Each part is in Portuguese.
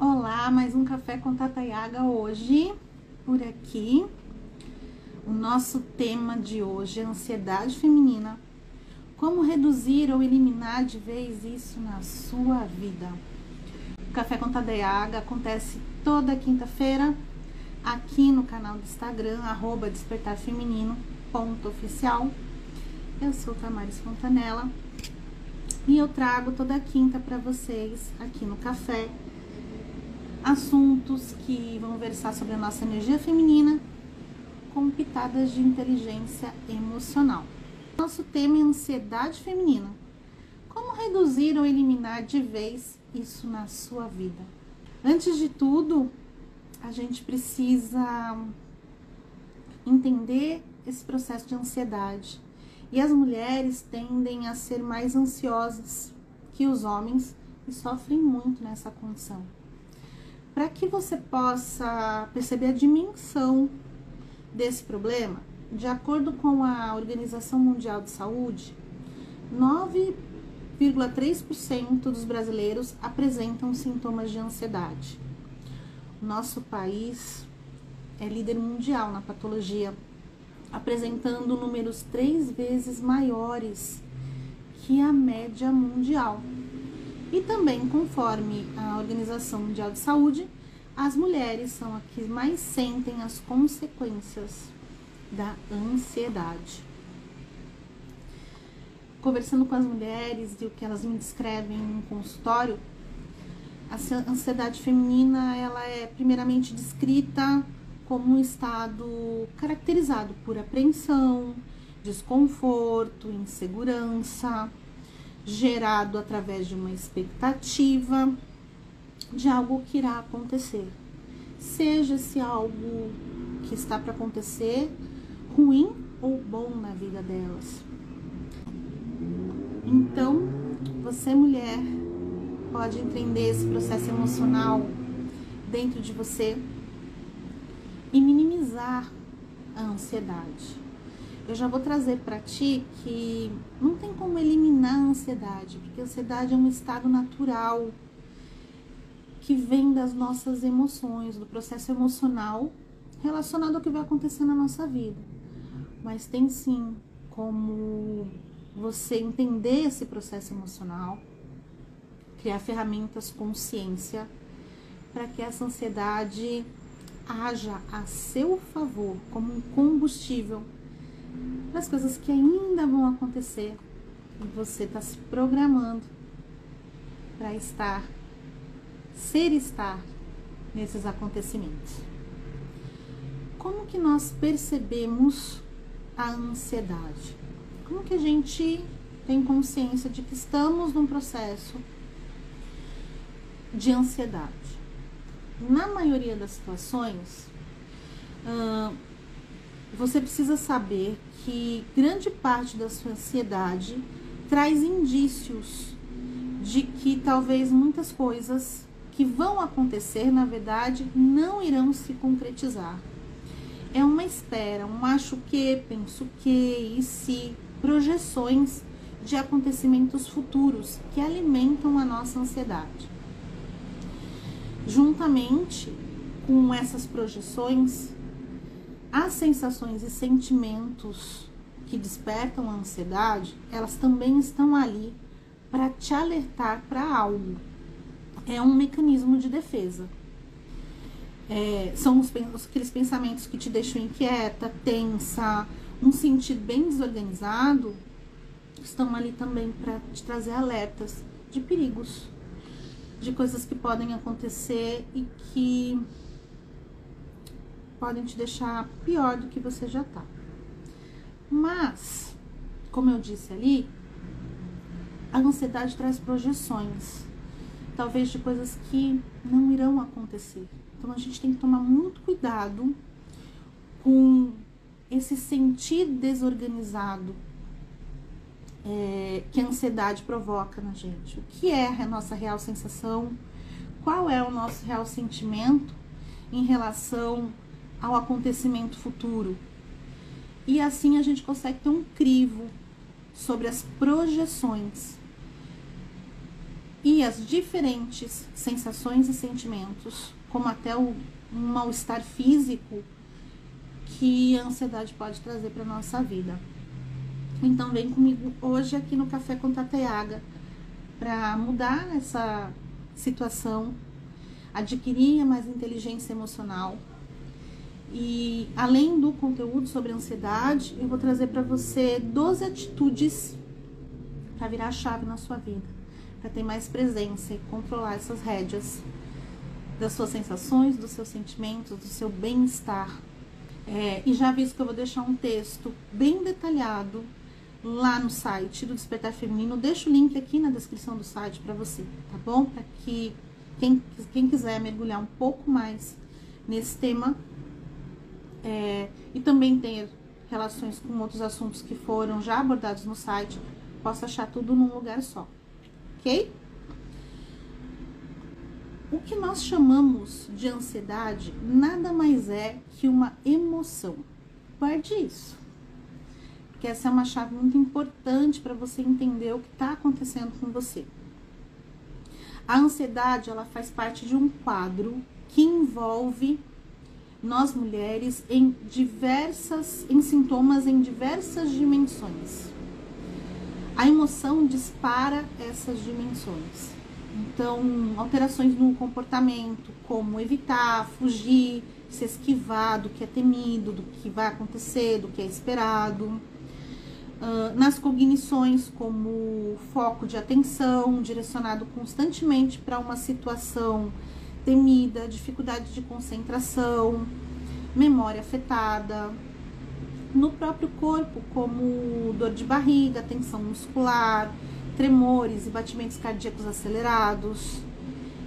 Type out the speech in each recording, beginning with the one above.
Olá, mais um café com Tata Yaga hoje por aqui. O nosso tema de hoje é ansiedade feminina. Como reduzir ou eliminar de vez isso na sua vida? O café com Tata Yaga acontece toda quinta-feira aqui no canal do Instagram despertarfeminino.oficial. Eu sou Tamaris Fontanella e eu trago toda quinta para vocês aqui no café assuntos que vão versar sobre a nossa energia feminina com pitadas de inteligência emocional. Nosso tema é ansiedade feminina. Como reduzir ou eliminar de vez isso na sua vida? Antes de tudo, a gente precisa entender esse processo de ansiedade e as mulheres tendem a ser mais ansiosas que os homens e sofrem muito nessa condição. Para que você possa perceber a dimensão desse problema, de acordo com a Organização Mundial de Saúde, 9,3% dos brasileiros apresentam sintomas de ansiedade. Nosso país é líder mundial na patologia apresentando números três vezes maiores que a média mundial. E também, conforme a Organização Mundial de Saúde, as mulheres são as que mais sentem as consequências da ansiedade. Conversando com as mulheres e o que elas me descrevem no consultório, a ansiedade feminina ela é primeiramente descrita como um estado caracterizado por apreensão, desconforto, insegurança, gerado através de uma expectativa de algo que irá acontecer. Seja esse algo que está para acontecer ruim ou bom na vida delas. Então, você mulher pode entender esse processo emocional dentro de você e minimizar a ansiedade. Eu já vou trazer para ti que não tem como eliminar a ansiedade, porque a ansiedade é um estado natural que vem das nossas emoções, do processo emocional relacionado ao que vai acontecer na nossa vida. Mas tem sim como você entender esse processo emocional, criar ferramentas consciência para que essa ansiedade haja a seu favor como um combustível as coisas que ainda vão acontecer e você está se programando para estar, ser estar nesses acontecimentos. Como que nós percebemos a ansiedade? Como que a gente tem consciência de que estamos num processo de ansiedade? na maioria das situações, você precisa saber que grande parte da sua ansiedade traz indícios de que talvez muitas coisas que vão acontecer, na verdade, não irão se concretizar. É uma espera, um acho que, penso que e se, projeções de acontecimentos futuros que alimentam a nossa ansiedade. Juntamente com essas projeções, as sensações e sentimentos que despertam a ansiedade, elas também estão ali para te alertar para algo. É um mecanismo de defesa. É, são os, aqueles pensamentos que te deixam inquieta, tensa, um sentido bem desorganizado, estão ali também para te trazer alertas de perigos de coisas que podem acontecer e que podem te deixar pior do que você já tá. Mas, como eu disse ali, a ansiedade traz projeções, talvez de coisas que não irão acontecer. Então a gente tem que tomar muito cuidado com esse sentir desorganizado é, que a ansiedade provoca na gente. O que é a nossa real sensação? Qual é o nosso real sentimento em relação ao acontecimento futuro? E assim a gente consegue ter um crivo sobre as projeções. e as diferentes sensações e sentimentos, como até o um mal-estar físico que a ansiedade pode trazer para nossa vida. Então vem comigo hoje aqui no Café com Tateaga para mudar essa situação, adquirir mais inteligência emocional. E além do conteúdo sobre ansiedade, eu vou trazer para você 12 atitudes para virar a chave na sua vida, para ter mais presença e controlar essas rédeas das suas sensações, dos seus sentimentos, do seu bem-estar. É, e já aviso que eu vou deixar um texto bem detalhado lá no site do Despertar Feminino. Deixo o link aqui na descrição do site para você, tá bom? Para que quem, quem quiser mergulhar um pouco mais nesse tema é, e também ter relações com outros assuntos que foram já abordados no site, possa achar tudo num lugar só, ok? O que nós chamamos de ansiedade nada mais é que uma emoção. Guarde isso. Porque essa é uma chave muito importante para você entender o que está acontecendo com você. A ansiedade, ela faz parte de um quadro que envolve nós mulheres em diversas, em sintomas em diversas dimensões. A emoção dispara essas dimensões. Então, alterações no comportamento, como evitar, fugir, se esquivar do que é temido, do que vai acontecer, do que é esperado. Uh, nas cognições, como foco de atenção direcionado constantemente para uma situação temida, dificuldade de concentração, memória afetada. No próprio corpo, como dor de barriga, tensão muscular, tremores e batimentos cardíacos acelerados,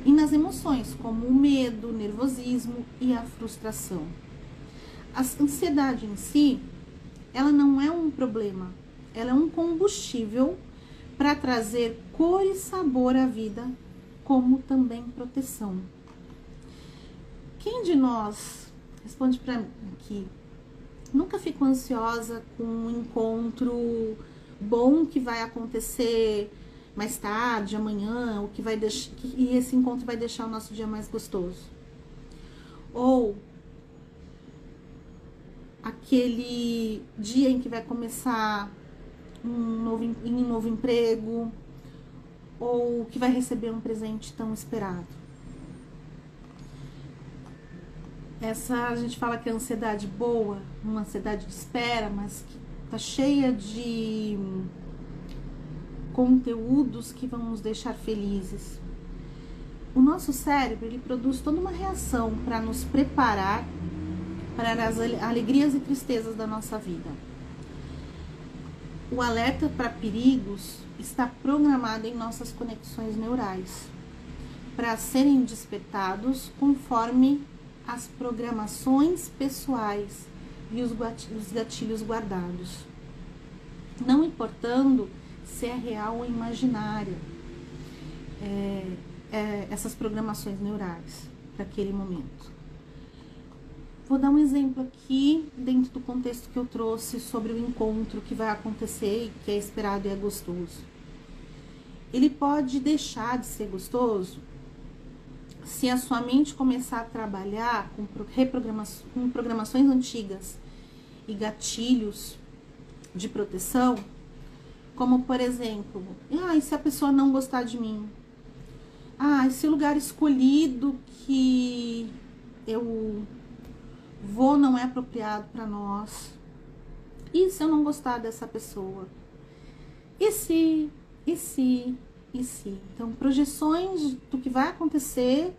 e nas emoções, como o medo, o nervosismo e a frustração. A ansiedade em si, ela não é um problema, ela é um combustível para trazer cor e sabor à vida, como também proteção. Quem de nós, responde para mim aqui, nunca ficou ansiosa com um encontro bom que vai acontecer mais tarde, amanhã, o que vai deixar, e esse encontro vai deixar o nosso dia mais gostoso. Ou aquele dia em que vai começar um novo, um novo emprego, ou que vai receber um presente tão esperado. Essa a gente fala que é ansiedade boa, uma ansiedade de espera, mas que tá cheia de conteúdos que vão nos deixar felizes. O nosso cérebro ele produz toda uma reação para nos preparar para as alegrias e tristezas da nossa vida. O alerta para perigos está programado em nossas conexões neurais para serem despertados conforme as programações pessoais e os gatilhos guardados, não importando se é real ou imaginária é, é, essas programações neurais para aquele momento. Vou dar um exemplo aqui dentro do contexto que eu trouxe sobre o encontro que vai acontecer e que é esperado e é gostoso. Ele pode deixar de ser gostoso se a sua mente começar a trabalhar com, reprogramações, com programações antigas e gatilhos de proteção, como por exemplo, ah, e se a pessoa não gostar de mim? Ah, esse lugar escolhido que eu vou não é apropriado para nós. E se eu não gostar dessa pessoa? E se, e se, e se? Então, projeções do que vai acontecer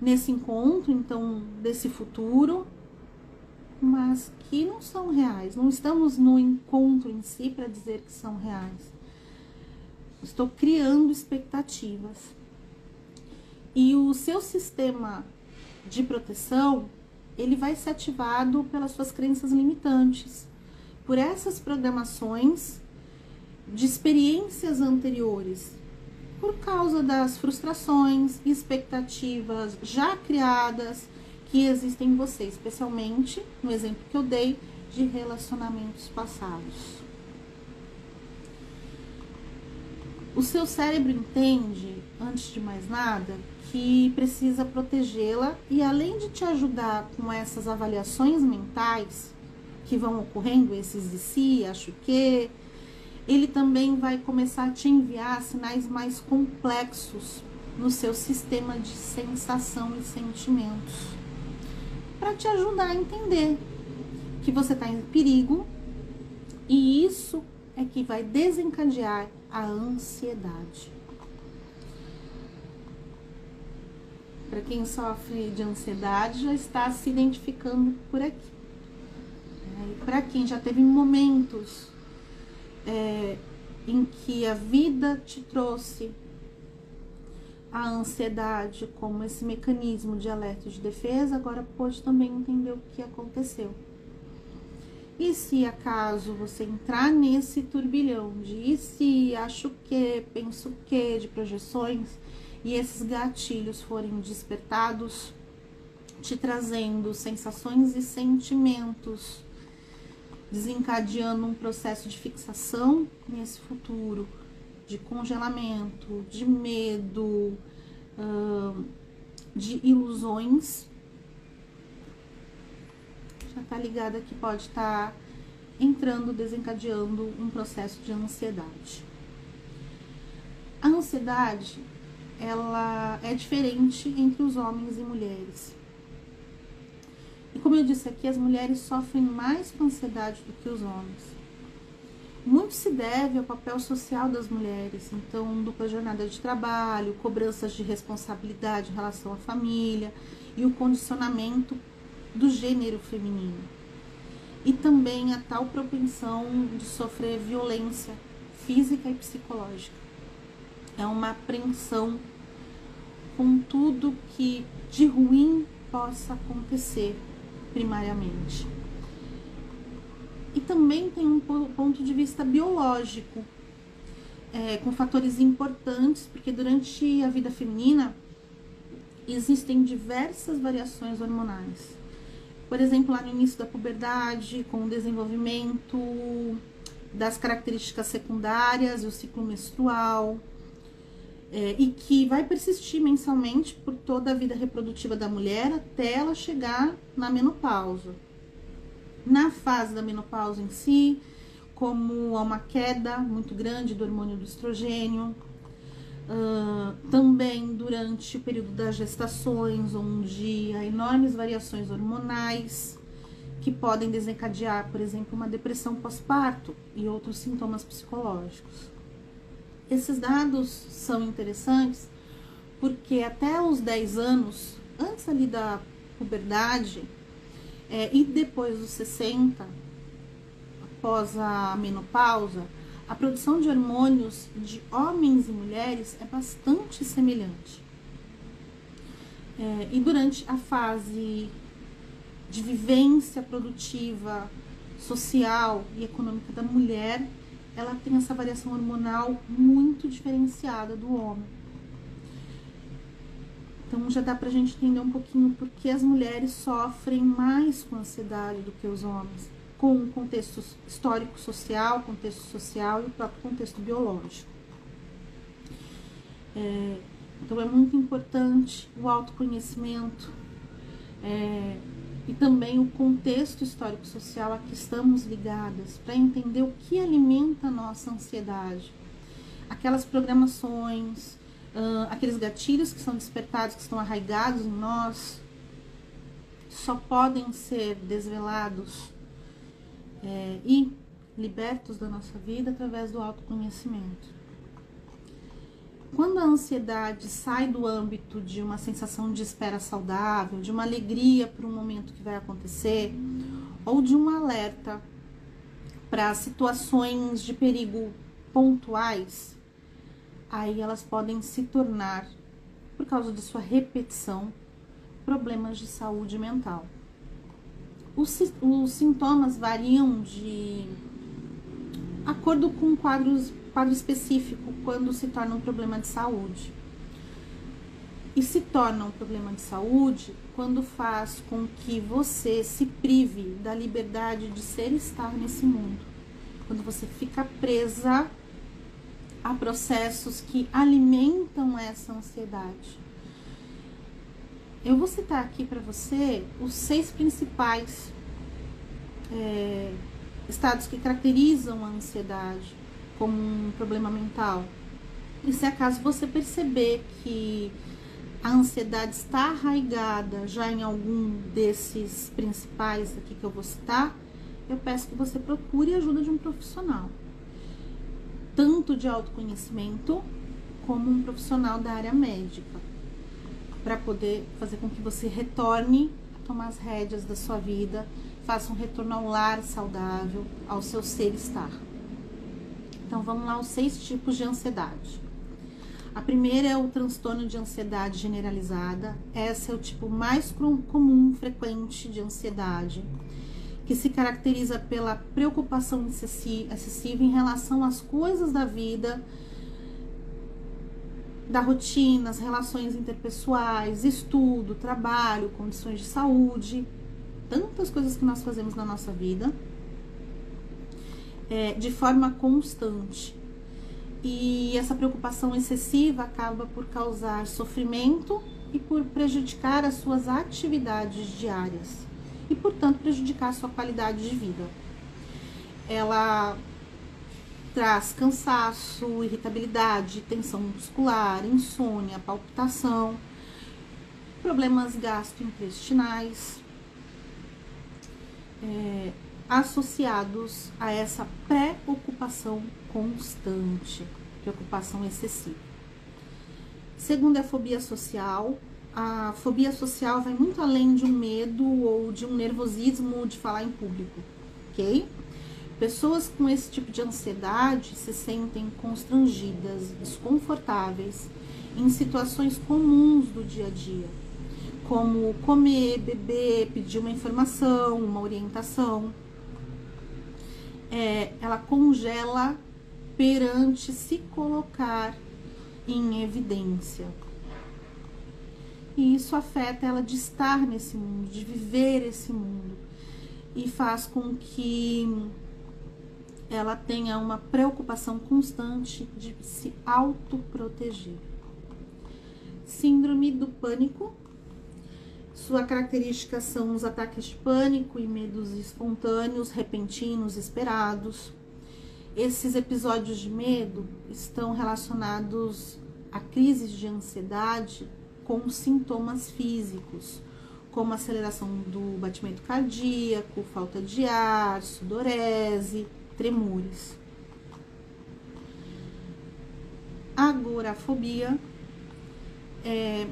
nesse encontro, então, desse futuro, mas que não são reais. Não estamos no encontro em si para dizer que são reais. Estou criando expectativas. E o seu sistema de proteção, ele vai ser ativado pelas suas crenças limitantes, por essas programações de experiências anteriores, por causa das frustrações, expectativas já criadas que existem em você, especialmente no exemplo que eu dei de relacionamentos passados. O seu cérebro entende, antes de mais nada, que precisa protegê-la e além de te ajudar com essas avaliações mentais que vão ocorrendo, esses de si, acho que, ele também vai começar a te enviar sinais mais complexos no seu sistema de sensação e sentimentos para te ajudar a entender que você está em perigo e isso é que vai desencadear a ansiedade. Para quem sofre de ansiedade, já está se identificando por aqui. É, Para quem já teve momentos é, em que a vida te trouxe a ansiedade como esse mecanismo de alerta de defesa, agora pode também entender o que aconteceu. E se acaso você entrar nesse turbilhão de e se, acho que, penso que, de projeções, e esses gatilhos forem despertados, te trazendo sensações e sentimentos, desencadeando um processo de fixação nesse futuro, de congelamento, de medo, de ilusões já tá ligada que pode estar tá entrando, desencadeando um processo de ansiedade. A ansiedade, ela é diferente entre os homens e mulheres. E como eu disse aqui, as mulheres sofrem mais com ansiedade do que os homens. Muito se deve ao papel social das mulheres, então dupla jornada de trabalho, cobranças de responsabilidade em relação à família e o condicionamento do gênero feminino. E também a tal propensão de sofrer violência física e psicológica. É uma apreensão com tudo que de ruim possa acontecer, primariamente. E também tem um ponto de vista biológico, é, com fatores importantes, porque durante a vida feminina existem diversas variações hormonais. Por exemplo, lá no início da puberdade, com o desenvolvimento das características secundárias, o ciclo menstrual, é, e que vai persistir mensalmente por toda a vida reprodutiva da mulher até ela chegar na menopausa. Na fase da menopausa em si, como há uma queda muito grande do hormônio do estrogênio, Uh, também durante o período das gestações, onde há enormes variações hormonais que podem desencadear, por exemplo, uma depressão pós-parto e outros sintomas psicológicos. Esses dados são interessantes porque até os 10 anos, antes ali da puberdade é, e depois dos 60, após a menopausa, a produção de hormônios de homens e mulheres é bastante semelhante. É, e durante a fase de vivência produtiva, social e econômica da mulher, ela tem essa variação hormonal muito diferenciada do homem. Então já dá pra gente entender um pouquinho por que as mulheres sofrem mais com ansiedade do que os homens com o contexto histórico social, contexto social e o próprio contexto biológico. É, então é muito importante o autoconhecimento é, e também o contexto histórico social a que estamos ligadas para entender o que alimenta a nossa ansiedade. Aquelas programações, uh, aqueles gatilhos que são despertados, que estão arraigados em nós, só podem ser desvelados é, e libertos da nossa vida através do autoconhecimento. Quando a ansiedade sai do âmbito de uma sensação de espera saudável, de uma alegria para um momento que vai acontecer, ou de um alerta para situações de perigo pontuais, aí elas podem se tornar, por causa de sua repetição, problemas de saúde mental. Os, os sintomas variam de acordo com quadros, quadro específico quando se torna um problema de saúde. E se torna um problema de saúde quando faz com que você se prive da liberdade de ser e estar nesse mundo. Quando você fica presa a processos que alimentam essa ansiedade. Eu vou citar aqui para você os seis principais é, estados que caracterizam a ansiedade como um problema mental. E se acaso você perceber que a ansiedade está arraigada já em algum desses principais aqui que eu vou citar, eu peço que você procure a ajuda de um profissional, tanto de autoconhecimento como um profissional da área médica, para poder fazer com que você retorne a tomar as rédeas da sua vida, faça um retorno ao lar saudável, ao seu ser estar. Então vamos lá, os seis tipos de ansiedade. A primeira é o transtorno de ansiedade generalizada. Essa é o tipo mais comum, frequente de ansiedade que se caracteriza pela preocupação excessiva em relação às coisas da vida, da rotina, as relações interpessoais, estudo, trabalho, condições de saúde, tantas coisas que nós fazemos na nossa vida é, de forma constante. E essa preocupação excessiva acaba por causar sofrimento e por prejudicar as suas atividades diárias e, portanto, prejudicar a sua qualidade de vida. Ela traz cansaço, irritabilidade, tensão muscular, insônia, palpitação, problemas gastrointestinais, é, associados a essa preocupação constante, preocupação excessiva. Segundo a fobia social, a fobia social vai muito além de um medo ou de um nervosismo de falar em público, ok? Pessoas com esse tipo de ansiedade se sentem constrangidas, desconfortáveis em situações comuns do dia a dia, como comer, beber, pedir uma informação, uma orientação. É, ela congela perante se colocar em evidência. E isso afeta ela de estar nesse mundo, de viver esse mundo. E faz com que ela tenha uma preocupação constante de se autoproteger. Síndrome do pânico. Sua característica são os ataques de pânico e medos espontâneos, repentinos, esperados. Esses episódios de medo estão relacionados a crises de ansiedade com sintomas físicos, como aceleração do batimento cardíaco, falta de ar, sudorese, tremores. Agorafobia é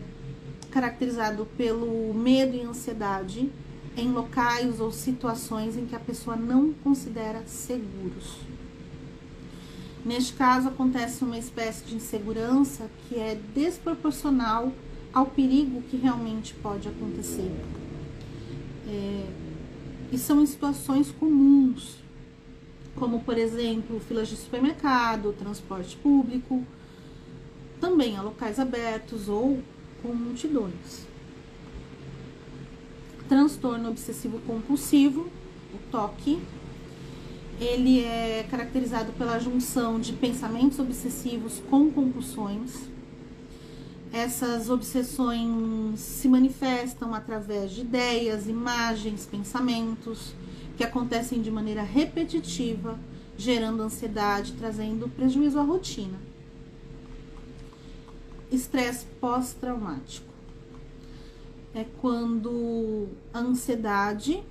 caracterizado pelo medo e ansiedade em locais ou situações em que a pessoa não considera seguros. Neste caso, acontece uma espécie de insegurança que é desproporcional ao perigo que realmente pode acontecer. É, e são em situações comuns, como por exemplo filas de supermercado, transporte público, também a locais abertos ou com multidões. Transtorno obsessivo compulsivo, o TOC, ele é caracterizado pela junção de pensamentos obsessivos com compulsões essas obsessões se manifestam através de ideias, imagens, pensamentos que acontecem de maneira repetitiva, gerando ansiedade, trazendo prejuízo à rotina. Estresse pós-traumático é quando a ansiedade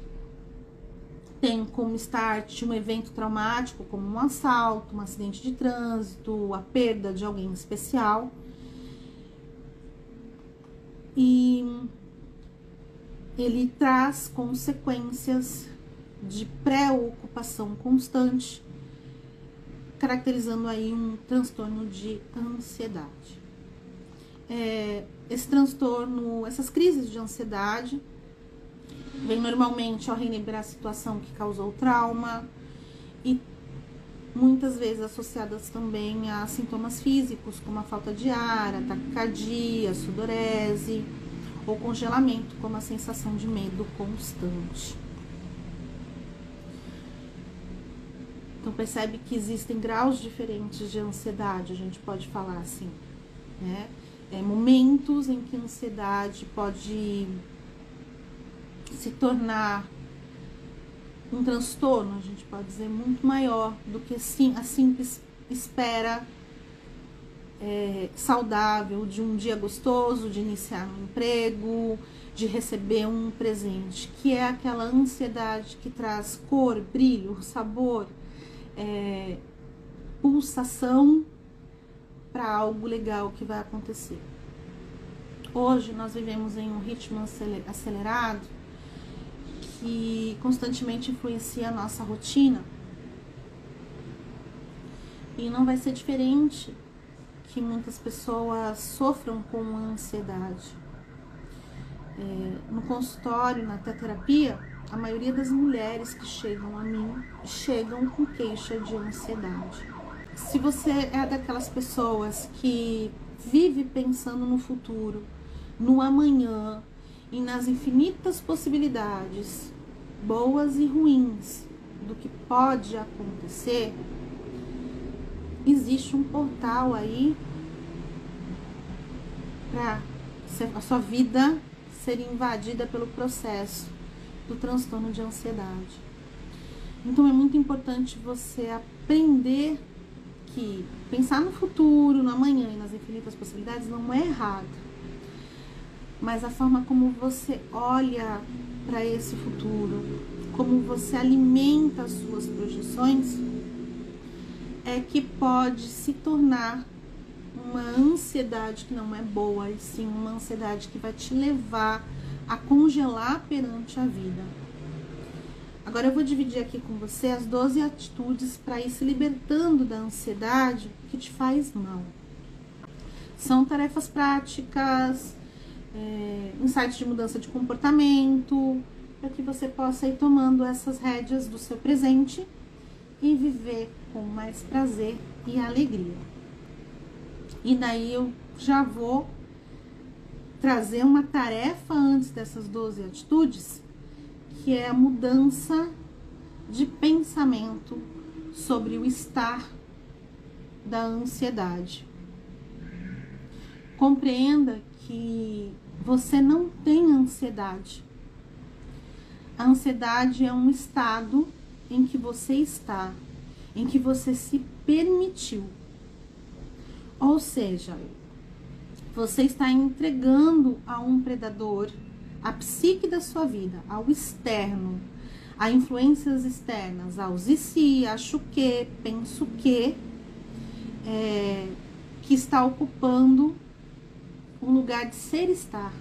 tem como start um evento traumático, como um assalto, um acidente de trânsito, a perda de alguém especial e ele traz consequências de preocupação constante, caracterizando aí um transtorno de ansiedade. É, esse transtorno, essas crises de ansiedade, vem normalmente ao relembrar a situação que causou trauma e muitas vezes associadas também a sintomas físicos, como a falta de ar, a taquicardia, sudorese ou congelamento, como a sensação de medo constante. Então percebe que existem graus diferentes de ansiedade, a gente pode falar assim, né? É, momentos em que a ansiedade pode se tornar um transtorno, a gente pode dizer, muito maior do que sim, a simples espera é, saudável de um dia gostoso, de iniciar um emprego, de receber um presente, que é aquela ansiedade que traz cor, brilho, sabor, é, pulsação para algo legal que vai acontecer. Hoje nós vivemos em um ritmo acelerado que constantemente influencia a nossa rotina. E não vai ser diferente que muitas pessoas sofram com ansiedade. É, no consultório, na terapia, a maioria das mulheres que chegam a mim chegam com queixa de ansiedade. Se você é daquelas pessoas que vive pensando no futuro, no amanhã e nas infinitas possibilidades, boas e ruins, do que pode acontecer, existe um portal aí para a sua vida ser invadida pelo processo do transtorno de ansiedade. Então é muito importante você aprender que pensar no futuro, no amanhã e nas infinitas possibilidades não é errado. Mas a forma como você olha para esse futuro, como você alimenta as suas projeções, é que pode se tornar uma ansiedade que não é boa, e sim uma ansiedade que vai te levar a congelar perante a vida. Agora eu vou dividir aqui com você as 12 atitudes para ir se libertando da ansiedade que te faz mal. São tarefas práticas, é, insights de mudança de comportamento, para que você possa ir tomando essas rédeas do seu presente e viver com mais prazer e alegria. E daí eu já vou trazer uma tarefa antes dessas 12 atitudes, que é a mudança de pensamento sobre o estar da ansiedade. Compreenda que você não tem ansiedade. A ansiedade é um estado em que você está, em que você se permitiu. Ou seja, você está entregando a um predador a psique da sua vida, ao externo, a influências externas, aos e se, acho que, penso que, é, que está ocupando o lugar de ser estar.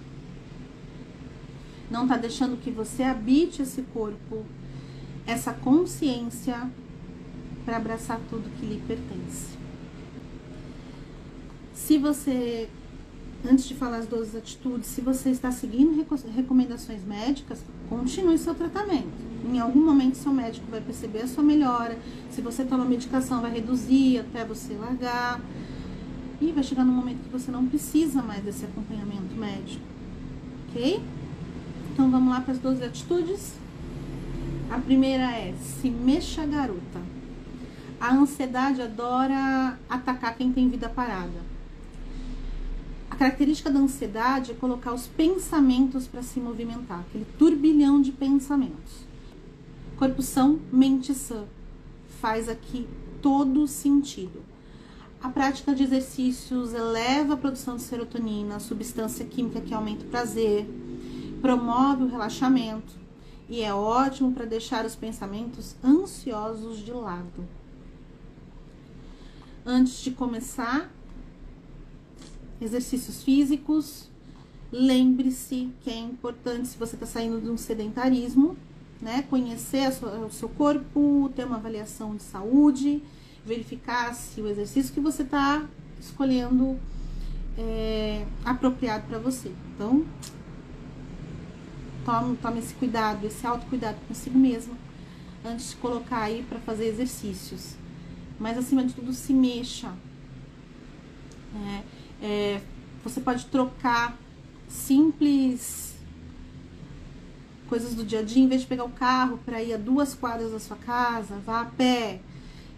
Não está deixando que você habite esse corpo, essa consciência para abraçar tudo que lhe pertence. Se você, antes de falar as 12 atitudes, se você está seguindo recomendações médicas, continue seu tratamento. Em algum momento, seu médico vai perceber a sua melhora. Se você toma medicação, vai reduzir até você largar. E vai chegar num momento que você não precisa mais desse acompanhamento médico. Ok? Então vamos lá para as 12 atitudes. A primeira é se mexa garota. A ansiedade adora atacar quem tem vida parada. A característica da ansiedade é colocar os pensamentos para se movimentar, aquele turbilhão de pensamentos. Corpo são, mente sã. Faz aqui todo sentido. A prática de exercícios eleva a produção de serotonina, substância química que aumenta o prazer, promove o relaxamento e é ótimo para deixar os pensamentos ansiosos de lado. Antes de começar, exercícios físicos. Lembre-se que é importante, se você está saindo de um sedentarismo, né? Conhecer o seu corpo, ter uma avaliação de saúde, verificar se o exercício que você está escolhendo é apropriado para você. Então, tome, tome esse cuidado, esse autocuidado consigo mesmo, antes de colocar aí para fazer exercícios. Mas acima de tudo, se mexa. Né? É, você pode trocar simples coisas do dia a dia, em vez de pegar o carro para ir a duas quadras da sua casa, vá a pé.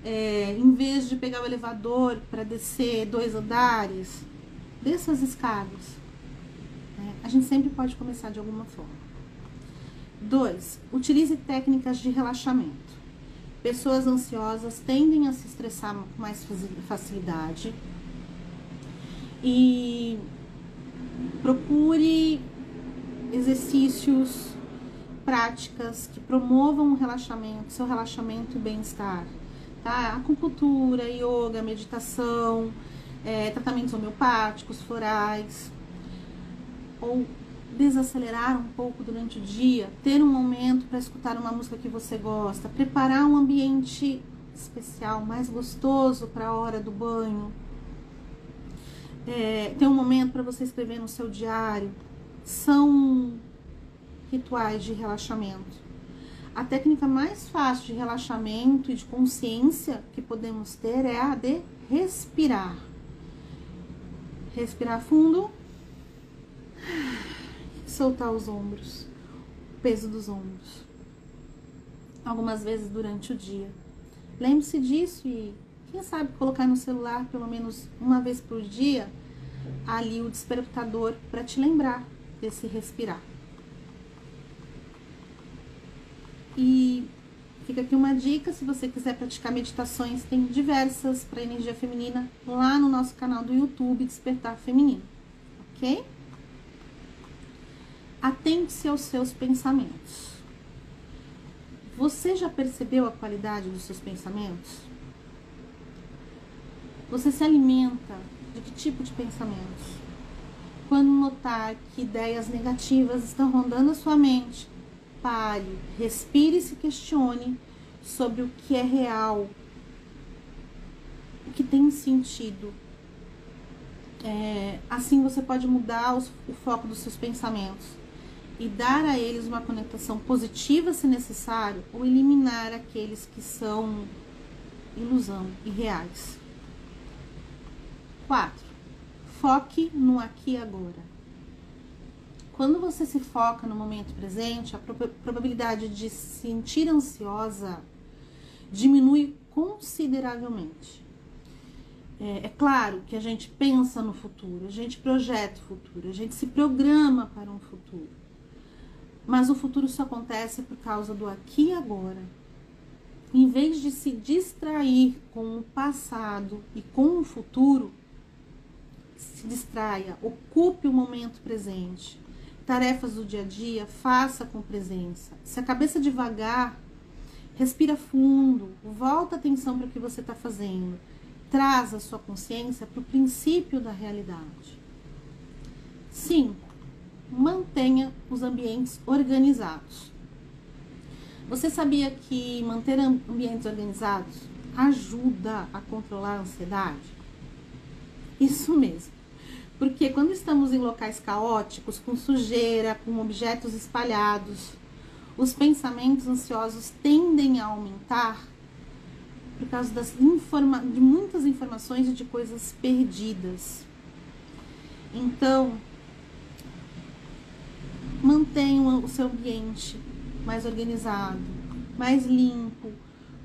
é, em vez de pegar o elevador para descer dois andares, desça as escadas. Né? A gente sempre pode começar de alguma forma. Dois, utilize técnicas de relaxamento. Pessoas ansiosas tendem a se estressar com mais facilidade. E procure exercícios, práticas que promovam o relaxamento, seu relaxamento e bem-estar tá? Acupuntura, yoga, meditação, é, tratamentos homeopáticos, florais, ou desacelerar um pouco durante o dia, ter um momento para escutar uma música que você gosta, preparar um ambiente especial, mais gostoso para a hora do banho, é, ter um momento para você escrever no seu diário, são rituais de relaxamento. A técnica mais fácil de relaxamento e de consciência que podemos ter é a de respirar. Respirar fundo. Soltar os ombros, o peso dos ombros. Algumas vezes durante o dia. Lembre-se disso e, quem sabe, colocar no celular pelo menos uma vez por dia ali o despertador para te lembrar desse respirar. E fica aqui uma dica, se você quiser praticar meditações, tem diversas para energia feminina lá no nosso canal do YouTube Despertar Feminino, ok? Atente-se aos seus pensamentos. Você já percebeu a qualidade dos seus pensamentos? Você se alimenta de que tipo de pensamentos? Quando notar que ideias negativas estão rondando a sua mente, pare, respire e se questione sobre o que é real, o que tem sentido. É, assim você pode mudar os, o foco dos seus pensamentos e dar a eles uma conectação positiva se necessário, ou eliminar aqueles que são ilusão e reais. 4. Foque no aqui e agora. Quando você se foca no momento presente, a probabilidade de se sentir ansiosa diminui consideravelmente. É, é, claro que a gente pensa no futuro, a gente projeta o futuro, a gente se programa para um futuro. Mas o futuro só acontece por causa do aqui e agora. Em vez de se distrair com o passado e com o futuro, se distraia, ocupe o momento presente tarefas do dia a dia, faça com presença. Se a cabeça devagar, respira fundo, volta a atenção para o que você está fazendo. Traz a sua consciência para o princípio da realidade. 5. Mantenha os ambientes organizados. Você sabia que manter ambientes organizados ajuda a controlar a ansiedade? Isso mesmo. Porque quando estamos em locais caóticos, com sujeira, com objetos espalhados, os pensamentos ansiosos tendem a aumentar por causa das informa de muitas informações e de coisas perdidas. Então, mantenha o seu ambiente mais organizado, mais limpo,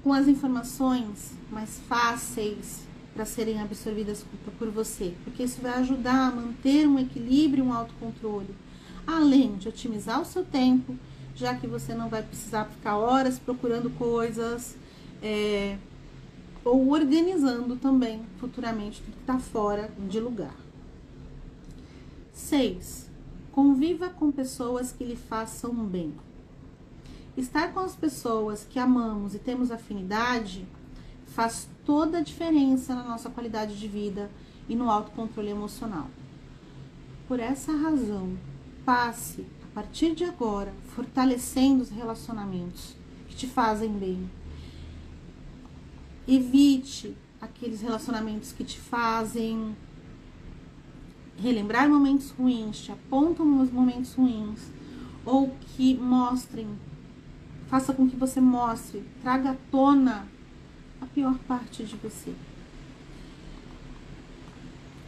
com as informações mais fáceis para serem absorvidas por você, porque isso vai ajudar a manter um equilíbrio um autocontrole, além de otimizar o seu tempo, já que você não vai precisar ficar horas procurando coisas é, ou organizando também futuramente tudo que está fora de lugar. 6. Conviva com pessoas que lhe façam bem. Estar com as pessoas que amamos e temos afinidade faz toda a diferença na nossa qualidade de vida e no autocontrole emocional. Por essa razão, passe a partir de agora fortalecendo os relacionamentos que te fazem bem. Evite aqueles relacionamentos que te fazem relembrar momentos ruins, te apontam os momentos ruins, ou que mostrem, faça com que você mostre, traga à tona a pior parte de você.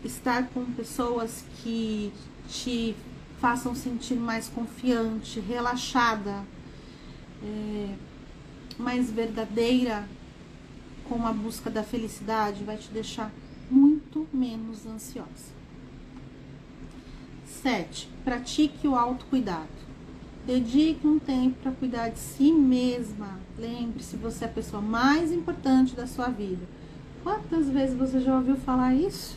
Estar com pessoas que te façam sentir mais confiante, relaxada, é, mais verdadeira com a busca da felicidade vai te deixar muito menos ansiosa. 7. Pratique o autocuidado. Dedique um tempo para cuidar de si mesma. Lembre-se, você é a pessoa mais importante da sua vida. Quantas vezes você já ouviu falar isso?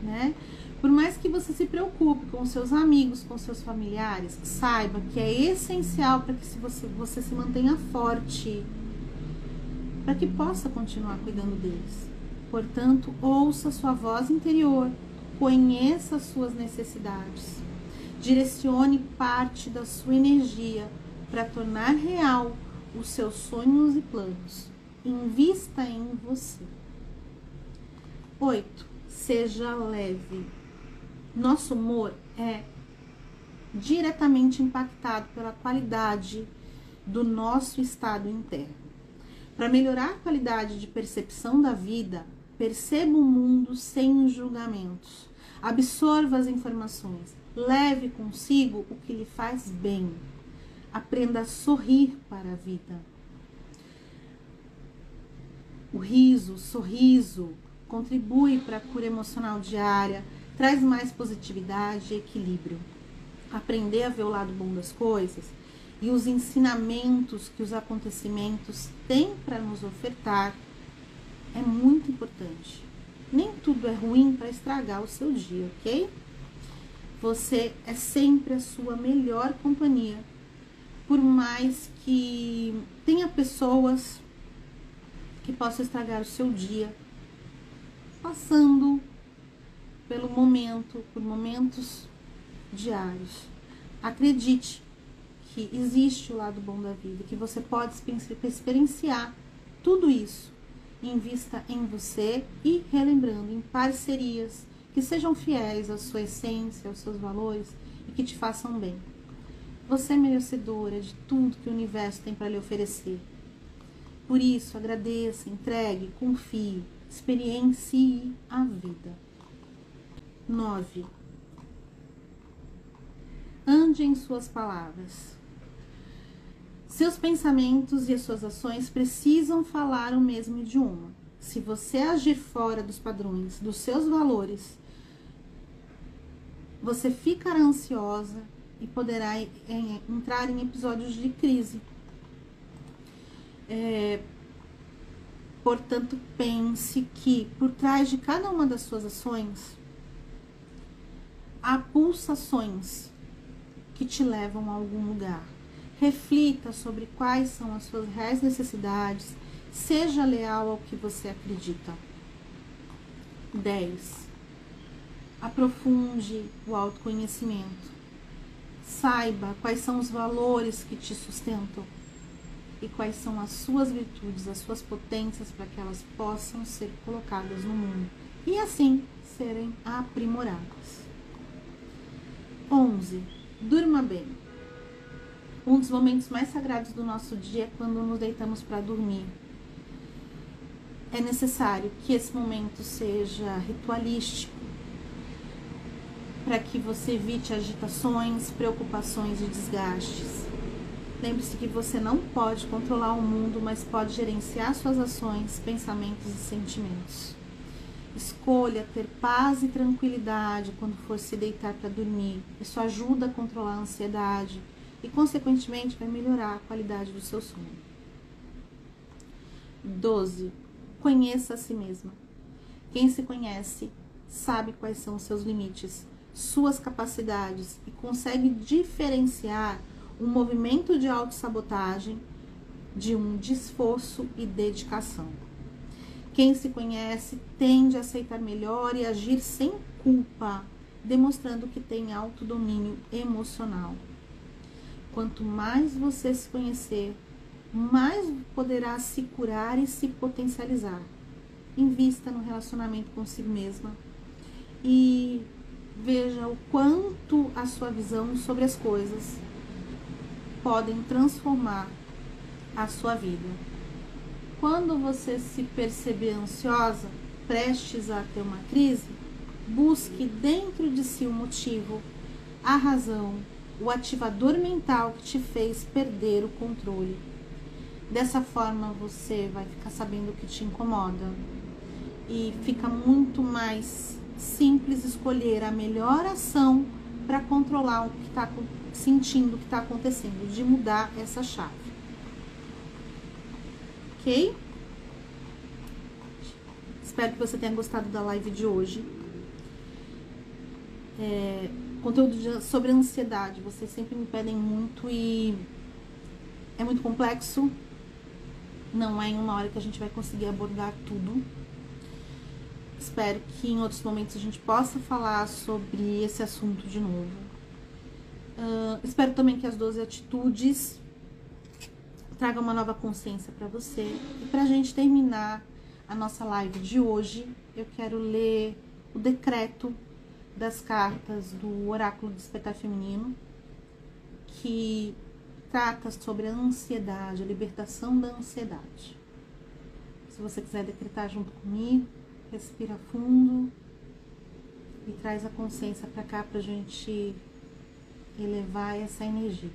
Né? Por mais que você se preocupe com seus amigos, com seus familiares, saiba que é essencial para que você, você se mantenha forte, para que possa continuar cuidando deles. Portanto, ouça sua voz interior, conheça suas necessidades. Direcione parte da sua energia para tornar real os seus sonhos e planos. Invista em você. 8. Seja leve. Nosso humor é diretamente impactado pela qualidade do nosso estado interno. Para melhorar a qualidade de percepção da vida, perceba o mundo sem julgamentos. Absorva as informações Leve consigo o que lhe faz bem. Aprenda a sorrir para a vida. O riso, o sorriso, contribui para a cura emocional diária, traz mais positividade e equilíbrio. Aprender a ver o lado bom das coisas e os ensinamentos que os acontecimentos têm para nos ofertar é muito importante. Nem tudo é ruim para estragar o seu dia, ok? Você é sempre a sua melhor companhia. Por mais que tenha pessoas que possam estragar o seu dia, passando pelo momento, por momentos diários. Acredite que existe o lado bom da vida, que você pode experienciar tudo isso. Invista em você e relembrando em parcerias que sejam fiéis à sua essência, aos seus valores e que te façam bem. Você é merecedora de tudo que o universo tem para lhe oferecer. Por isso, agradeça, entregue, confie, experiencie a vida. 9. Ande em suas palavras. Seus pensamentos e as suas ações precisam falar o mesmo idioma. Se você agir fora dos padrões, dos seus valores você ficará ansiosa e poderá entrar em episódios de crise. É, portanto, pense que por trás de cada uma das suas ações há pulsações que te levam a algum lugar. Reflita sobre quais são as suas reais necessidades, seja leal ao que você acredita. 10 aprofunde o autoconhecimento. Saiba quais são os valores que te sustentam e quais são as suas virtudes, as suas potências para que elas possam ser colocadas no mundo e assim serem aprimoradas. 11. Durma bem. Um dos momentos mais sagrados do nosso dia é quando nos deitamos para dormir. É necessário que esse momento seja ritualístico, para que você evite agitações, preocupações e desgastes. Lembre-se que você não pode controlar o mundo, mas pode gerenciar suas ações, pensamentos e sentimentos. Escolha ter paz e tranquilidade quando for se deitar para dormir. Isso ajuda a controlar a ansiedade e, consequentemente, vai melhorar a qualidade do seu sono. 12. Conheça a si mesma. Quem se conhece sabe quais são os seus limites suas capacidades e consegue diferenciar um movimento de autossabotagem de um desforço e dedicação. Quem se conhece tende a aceitar melhor e agir sem culpa, demonstrando que tem autodomínio emocional. Quanto mais você se conhecer, mais poderá se curar e se potencializar. Invista no relacionamento consigo mesma e veja o quanto a sua visão sobre as coisas podem transformar a sua vida. Quando você se perceber ansiosa, prestes a ter uma crise, busque dentro de si o motivo, a razão, o ativador mental que te fez perder o controle. Dessa forma você vai ficar sabendo o que te incomoda e fica muito mais simples escolher a melhor ação para controlar o que está sentindo, o que está acontecendo, de mudar essa chave. Ok? Espero que você tenha gostado da live de hoje. É, conteúdo sobre ansiedade, vocês sempre me pedem muito e é muito complexo. Não é em uma hora que a gente vai conseguir abordar tudo. Espero que em outros momentos a gente possa falar sobre esse assunto de novo. Uh, espero também que as 12 atitudes tragam uma nova consciência para você. E para a gente terminar a nossa live de hoje, eu quero ler o decreto das cartas do Oráculo de Despertar Feminino, que trata sobre a ansiedade, a libertação da ansiedade. Se você quiser decretar junto comigo, respira fundo e traz a consciência para cá para a gente elevar essa energia.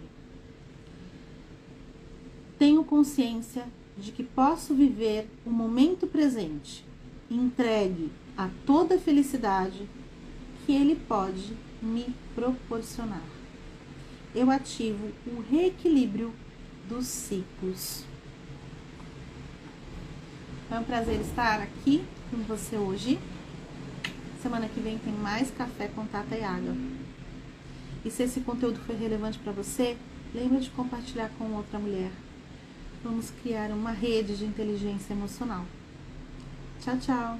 Tenho consciência de que posso viver o momento presente, entregue a toda felicidade que ele pode me proporcionar. Eu ativo o reequilíbrio dos ciclos. É um prazer estar aqui com você hoje. Semana que vem tem mais café com Tata e água. E se esse conteúdo foi relevante para você, lembre de compartilhar com outra mulher. Vamos criar uma rede de inteligência emocional. Tchau, tchau!